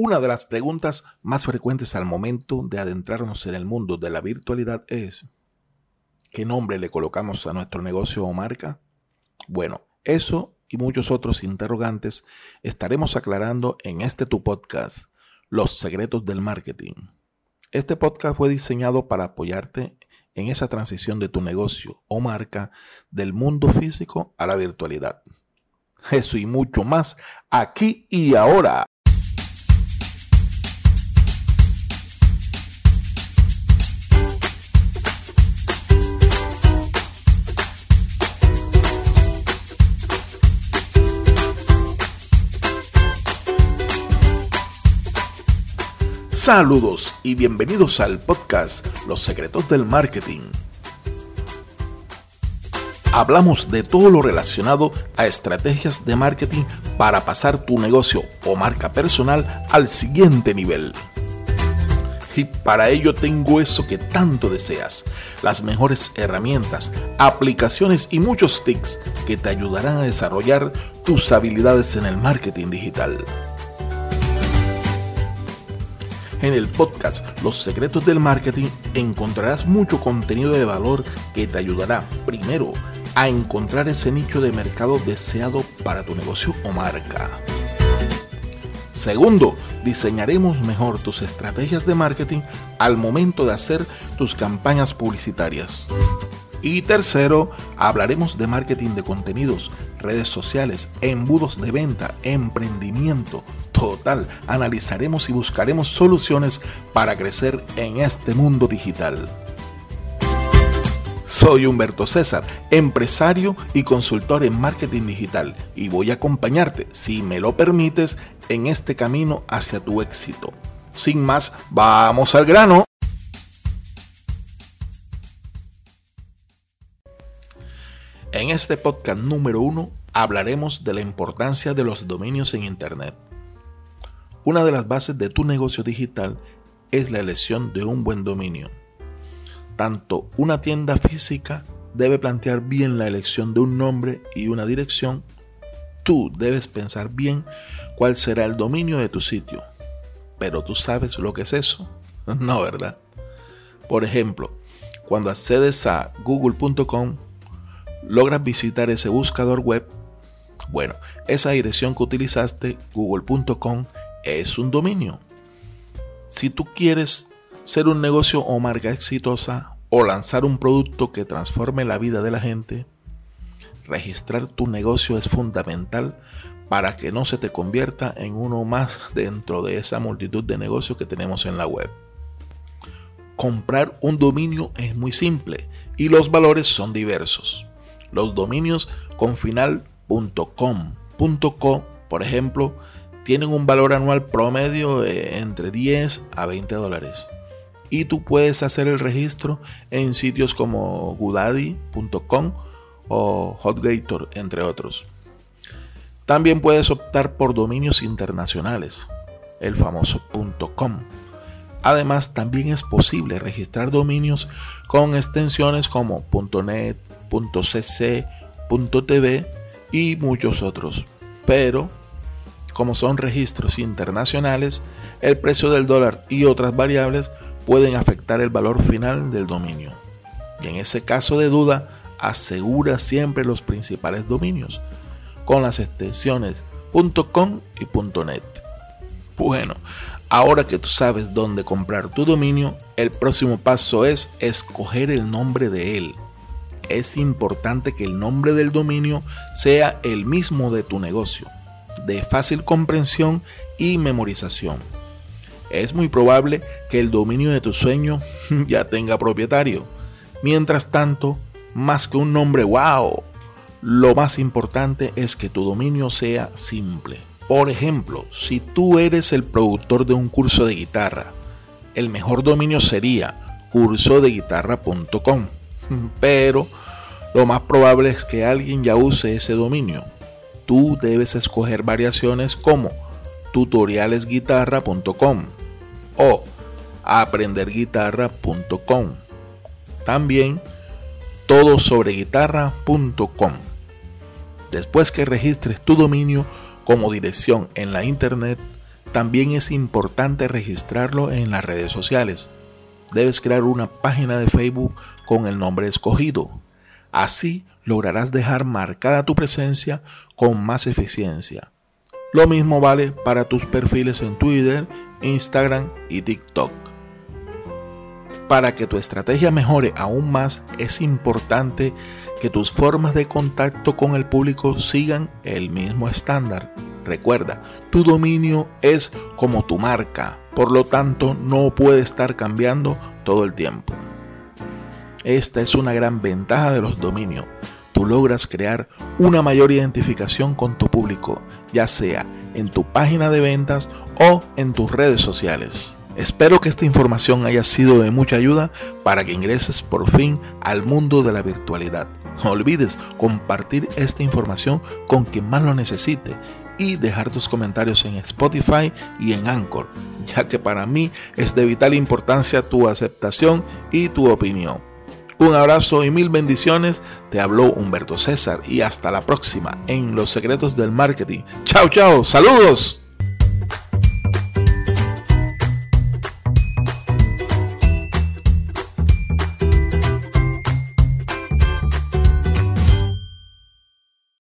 Una de las preguntas más frecuentes al momento de adentrarnos en el mundo de la virtualidad es, ¿qué nombre le colocamos a nuestro negocio o marca? Bueno, eso y muchos otros interrogantes estaremos aclarando en este tu podcast, Los secretos del marketing. Este podcast fue diseñado para apoyarte en esa transición de tu negocio o marca del mundo físico a la virtualidad. Eso y mucho más aquí y ahora. Saludos y bienvenidos al podcast Los Secretos del Marketing. Hablamos de todo lo relacionado a estrategias de marketing para pasar tu negocio o marca personal al siguiente nivel. Y para ello tengo eso que tanto deseas, las mejores herramientas, aplicaciones y muchos tips que te ayudarán a desarrollar tus habilidades en el marketing digital. En el podcast Los secretos del marketing encontrarás mucho contenido de valor que te ayudará primero a encontrar ese nicho de mercado deseado para tu negocio o marca. Segundo, diseñaremos mejor tus estrategias de marketing al momento de hacer tus campañas publicitarias. Y tercero, hablaremos de marketing de contenidos, redes sociales, embudos de venta, emprendimiento. Total, analizaremos y buscaremos soluciones para crecer en este mundo digital. Soy Humberto César, empresario y consultor en marketing digital y voy a acompañarte, si me lo permites, en este camino hacia tu éxito. Sin más, vamos al grano. En este podcast número uno hablaremos de la importancia de los dominios en Internet. Una de las bases de tu negocio digital es la elección de un buen dominio. Tanto una tienda física debe plantear bien la elección de un nombre y una dirección. Tú debes pensar bien cuál será el dominio de tu sitio. Pero tú sabes lo que es eso. No, ¿verdad? Por ejemplo, cuando accedes a google.com logras visitar ese buscador web, bueno, esa dirección que utilizaste, google.com, es un dominio. Si tú quieres ser un negocio o marca exitosa o lanzar un producto que transforme la vida de la gente, registrar tu negocio es fundamental para que no se te convierta en uno más dentro de esa multitud de negocios que tenemos en la web. Comprar un dominio es muy simple y los valores son diversos. Los dominios con final .com.co, por ejemplo, tienen un valor anual promedio entre 10 a 20 dólares. Y tú puedes hacer el registro en sitios como Gudaddy.com o Hotgator, entre otros. También puedes optar por dominios internacionales, el famoso .com. Además, también es posible registrar dominios con extensiones como .net, .cc, .tv y muchos otros. Pero, como son registros internacionales, el precio del dólar y otras variables pueden afectar el valor final del dominio. Y en ese caso de duda, asegura siempre los principales dominios, con las extensiones .com y .net. Bueno, ahora que tú sabes dónde comprar tu dominio, el próximo paso es escoger el nombre de él es importante que el nombre del dominio sea el mismo de tu negocio, de fácil comprensión y memorización. Es muy probable que el dominio de tu sueño ya tenga propietario. Mientras tanto, más que un nombre wow, lo más importante es que tu dominio sea simple. Por ejemplo, si tú eres el productor de un curso de guitarra, el mejor dominio sería cursodeguitarra.com. Pero lo más probable es que alguien ya use ese dominio. Tú debes escoger variaciones como tutorialesguitarra.com o aprenderguitarra.com. También todosobreguitarra.com. Después que registres tu dominio como dirección en la internet, también es importante registrarlo en las redes sociales. Debes crear una página de Facebook con el nombre escogido. Así lograrás dejar marcada tu presencia con más eficiencia. Lo mismo vale para tus perfiles en Twitter, Instagram y TikTok. Para que tu estrategia mejore aún más, es importante que tus formas de contacto con el público sigan el mismo estándar. Recuerda, tu dominio es como tu marca, por lo tanto no puede estar cambiando todo el tiempo. Esta es una gran ventaja de los dominios. Tú logras crear una mayor identificación con tu público, ya sea en tu página de ventas o en tus redes sociales. Espero que esta información haya sido de mucha ayuda para que ingreses por fin al mundo de la virtualidad. No olvides compartir esta información con quien más lo necesite y dejar tus comentarios en Spotify y en Anchor, ya que para mí es de vital importancia tu aceptación y tu opinión. Un abrazo y mil bendiciones. Te habló Humberto César y hasta la próxima en Los Secretos del Marketing. Chao, chao. Saludos.